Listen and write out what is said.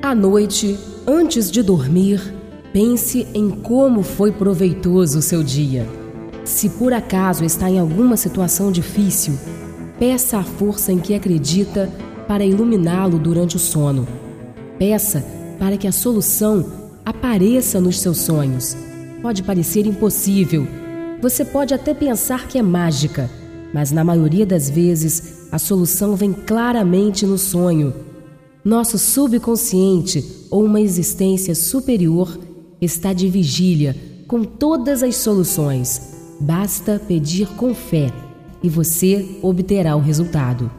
À noite, antes de dormir, pense em como foi proveitoso o seu dia. Se por acaso está em alguma situação difícil, peça a força em que acredita para iluminá-lo durante o sono. Peça para que a solução apareça nos seus sonhos. Pode parecer impossível, você pode até pensar que é mágica, mas na maioria das vezes a solução vem claramente no sonho. Nosso subconsciente ou uma existência superior está de vigília com todas as soluções. Basta pedir com fé e você obterá o resultado.